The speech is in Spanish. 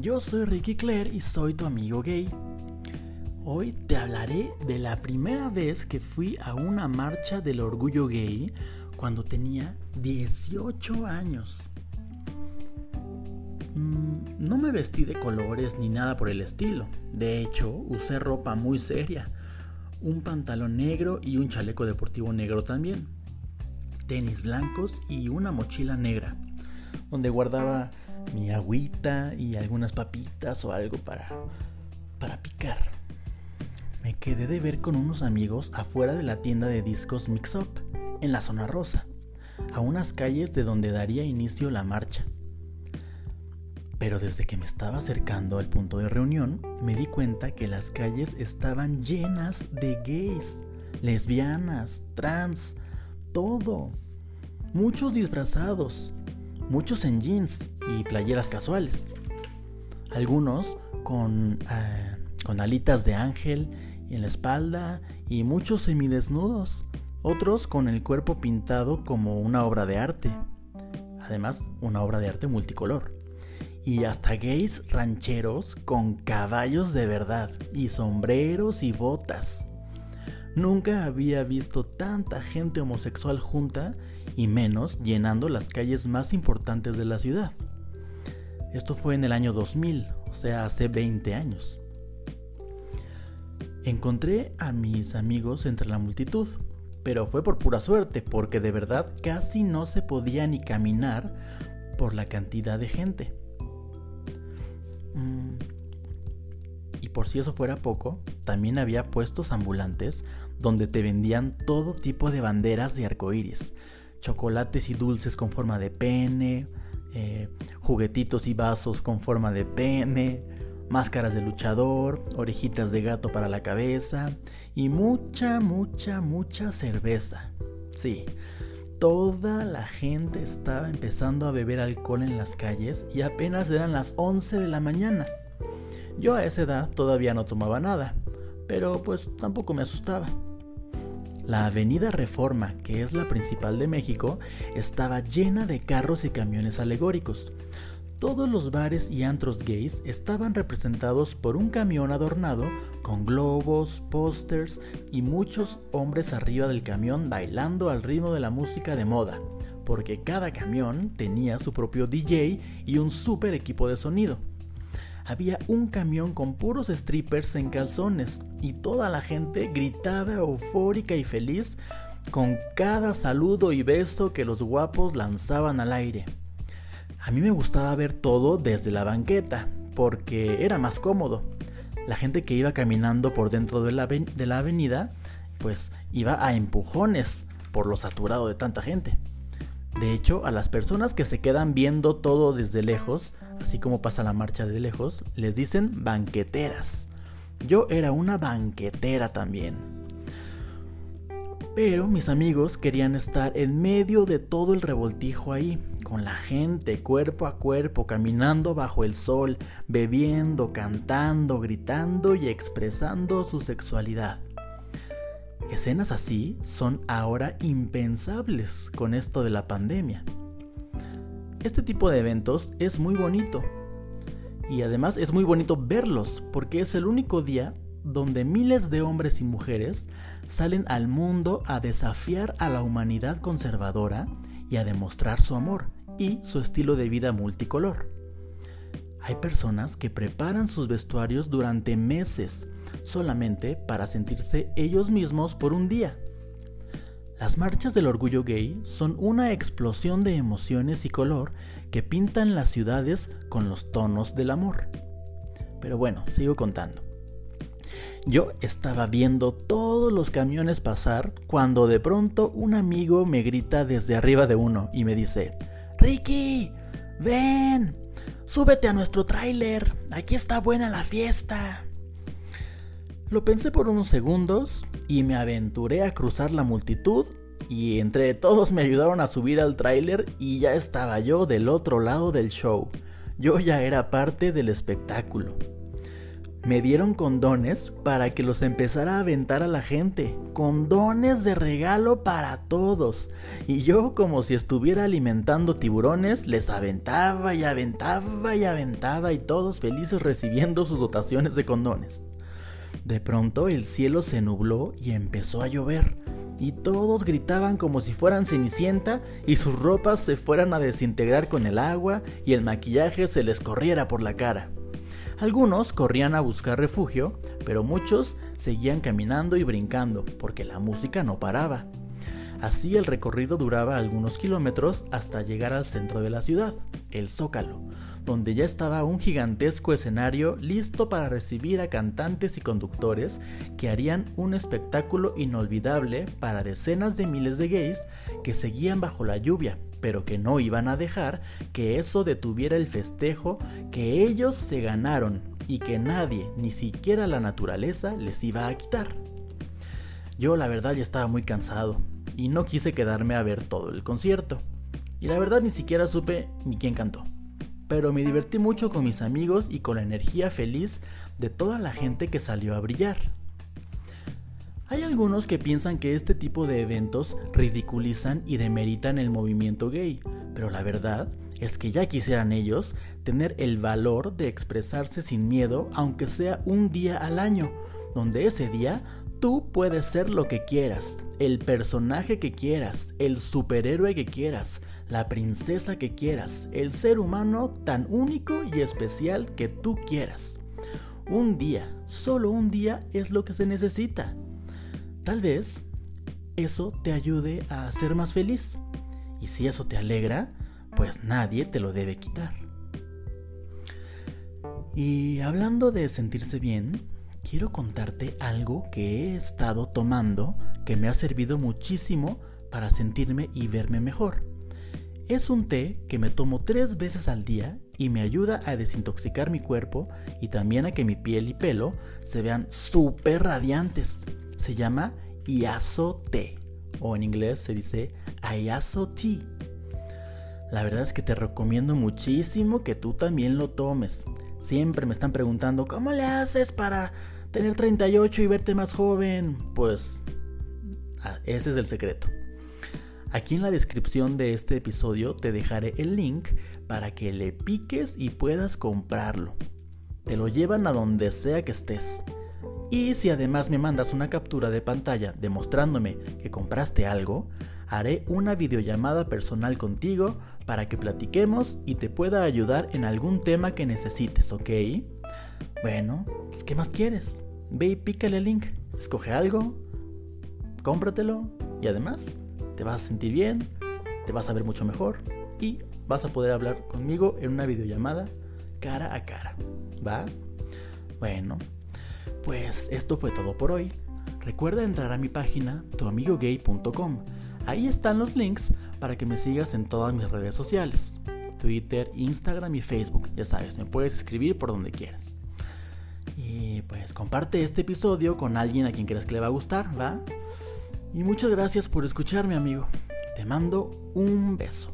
yo soy Ricky Claire y soy tu amigo gay. Hoy te hablaré de la primera vez que fui a una marcha del orgullo gay cuando tenía 18 años. Mm, no me vestí de colores ni nada por el estilo. De hecho, usé ropa muy seria. Un pantalón negro y un chaleco deportivo negro también. Tenis blancos y una mochila negra, donde guardaba mi agüita y algunas papitas o algo para, para picar. Me quedé de ver con unos amigos afuera de la tienda de discos Mix Up, en la zona rosa, a unas calles de donde daría inicio la marcha. Pero desde que me estaba acercando al punto de reunión, me di cuenta que las calles estaban llenas de gays, lesbianas, trans, todo. Muchos disfrazados, muchos en jeans y playeras casuales. Algunos con, eh, con alitas de ángel en la espalda y muchos semidesnudos. Otros con el cuerpo pintado como una obra de arte. Además, una obra de arte multicolor. Y hasta gays rancheros con caballos de verdad y sombreros y botas. Nunca había visto tanta gente homosexual junta y menos llenando las calles más importantes de la ciudad. Esto fue en el año 2000, o sea, hace 20 años. Encontré a mis amigos entre la multitud, pero fue por pura suerte, porque de verdad casi no se podía ni caminar por la cantidad de gente. Mm. Y por si eso fuera poco, también había puestos ambulantes donde te vendían todo tipo de banderas de arcoíris, chocolates y dulces con forma de pene, eh, juguetitos y vasos con forma de pene, máscaras de luchador, orejitas de gato para la cabeza y mucha, mucha, mucha cerveza. Sí, toda la gente estaba empezando a beber alcohol en las calles y apenas eran las 11 de la mañana. Yo a esa edad todavía no tomaba nada, pero pues tampoco me asustaba. La avenida Reforma, que es la principal de México, estaba llena de carros y camiones alegóricos. Todos los bares y antros gays estaban representados por un camión adornado con globos, pósters y muchos hombres arriba del camión bailando al ritmo de la música de moda, porque cada camión tenía su propio DJ y un super equipo de sonido había un camión con puros strippers en calzones y toda la gente gritaba eufórica y feliz con cada saludo y beso que los guapos lanzaban al aire. A mí me gustaba ver todo desde la banqueta, porque era más cómodo. La gente que iba caminando por dentro de la, de la avenida, pues iba a empujones por lo saturado de tanta gente. De hecho, a las personas que se quedan viendo todo desde lejos, así como pasa la marcha de lejos, les dicen banqueteras. Yo era una banquetera también. Pero mis amigos querían estar en medio de todo el revoltijo ahí, con la gente cuerpo a cuerpo, caminando bajo el sol, bebiendo, cantando, gritando y expresando su sexualidad. Escenas así son ahora impensables con esto de la pandemia. Este tipo de eventos es muy bonito y además es muy bonito verlos porque es el único día donde miles de hombres y mujeres salen al mundo a desafiar a la humanidad conservadora y a demostrar su amor y su estilo de vida multicolor. Hay personas que preparan sus vestuarios durante meses solamente para sentirse ellos mismos por un día. Las marchas del orgullo gay son una explosión de emociones y color que pintan las ciudades con los tonos del amor. Pero bueno, sigo contando. Yo estaba viendo todos los camiones pasar cuando de pronto un amigo me grita desde arriba de uno y me dice, Ricky, ven, Súbete a nuestro tráiler, aquí está buena la fiesta. Lo pensé por unos segundos y me aventuré a cruzar la multitud y entre todos me ayudaron a subir al tráiler y ya estaba yo del otro lado del show. Yo ya era parte del espectáculo. me dieron condones para que los empezara a aventar a la gente. Condones de regalo para todos. Y yo, como si estuviera alimentando tiburones, les aventaba y aventaba y aventaba y todos felices recibiendo sus dotaciones de condones. De pronto el cielo se nubló y empezó a llover. Y todos gritaban como si fueran cenicienta y sus ropas se fueran a desintegrar con el agua y el maquillaje se les corriera por la cara. Algunos corrían a buscar refugio, pero muchos seguían caminando y brincando, porque la música no paraba. Así el recorrido duraba algunos kilómetros hasta llegar al centro de la ciudad, el Zócalo, donde ya estaba un gigantesco escenario listo para recibir a cantantes y conductores que harían un espectáculo inolvidable para decenas de miles de gays que seguían bajo la lluvia pero que no iban a dejar que eso detuviera el festejo que ellos se ganaron y que nadie, ni siquiera la naturaleza, les iba a quitar. Yo la verdad ya estaba muy cansado y no quise quedarme a ver todo el concierto. Y la verdad ni siquiera supe ni quién cantó. Pero me divertí mucho con mis amigos y con la energía feliz de toda la gente que salió a brillar. Hay algunos que piensan que este tipo de eventos ridiculizan y demeritan el movimiento gay, pero la verdad es que ya quisieran ellos tener el valor de expresarse sin miedo aunque sea un día al año, donde ese día tú puedes ser lo que quieras, el personaje que quieras, el superhéroe que quieras, la princesa que quieras, el ser humano tan único y especial que tú quieras. Un día, solo un día es lo que se necesita. Tal vez eso te ayude a ser más feliz. Y si eso te alegra, pues nadie te lo debe quitar. Y hablando de sentirse bien, quiero contarte algo que he estado tomando que me ha servido muchísimo para sentirme y verme mejor. Es un té que me tomo tres veces al día y me ayuda a desintoxicar mi cuerpo y también a que mi piel y pelo se vean súper radiantes. Se llama Iaso Tea o en inglés se dice Ayaso Tea. La verdad es que te recomiendo muchísimo que tú también lo tomes. Siempre me están preguntando, ¿cómo le haces para tener 38 y verte más joven? Pues ah, ese es el secreto. Aquí en la descripción de este episodio te dejaré el link para que le piques y puedas comprarlo. Te lo llevan a donde sea que estés. Y si además me mandas una captura de pantalla demostrándome que compraste algo, haré una videollamada personal contigo para que platiquemos y te pueda ayudar en algún tema que necesites, ¿ok? Bueno, pues ¿qué más quieres? Ve y pícale el link, escoge algo, cómpratelo y además te vas a sentir bien, te vas a ver mucho mejor y vas a poder hablar conmigo en una videollamada cara a cara. ¿Va? Bueno, pues esto fue todo por hoy. Recuerda entrar a mi página tuamigogay.com. Ahí están los links para que me sigas en todas mis redes sociales. Twitter, Instagram y Facebook. Ya sabes, me puedes escribir por donde quieras. Y pues comparte este episodio con alguien a quien creas que le va a gustar, ¿va? Y muchas gracias por escucharme, amigo. Te mando un beso.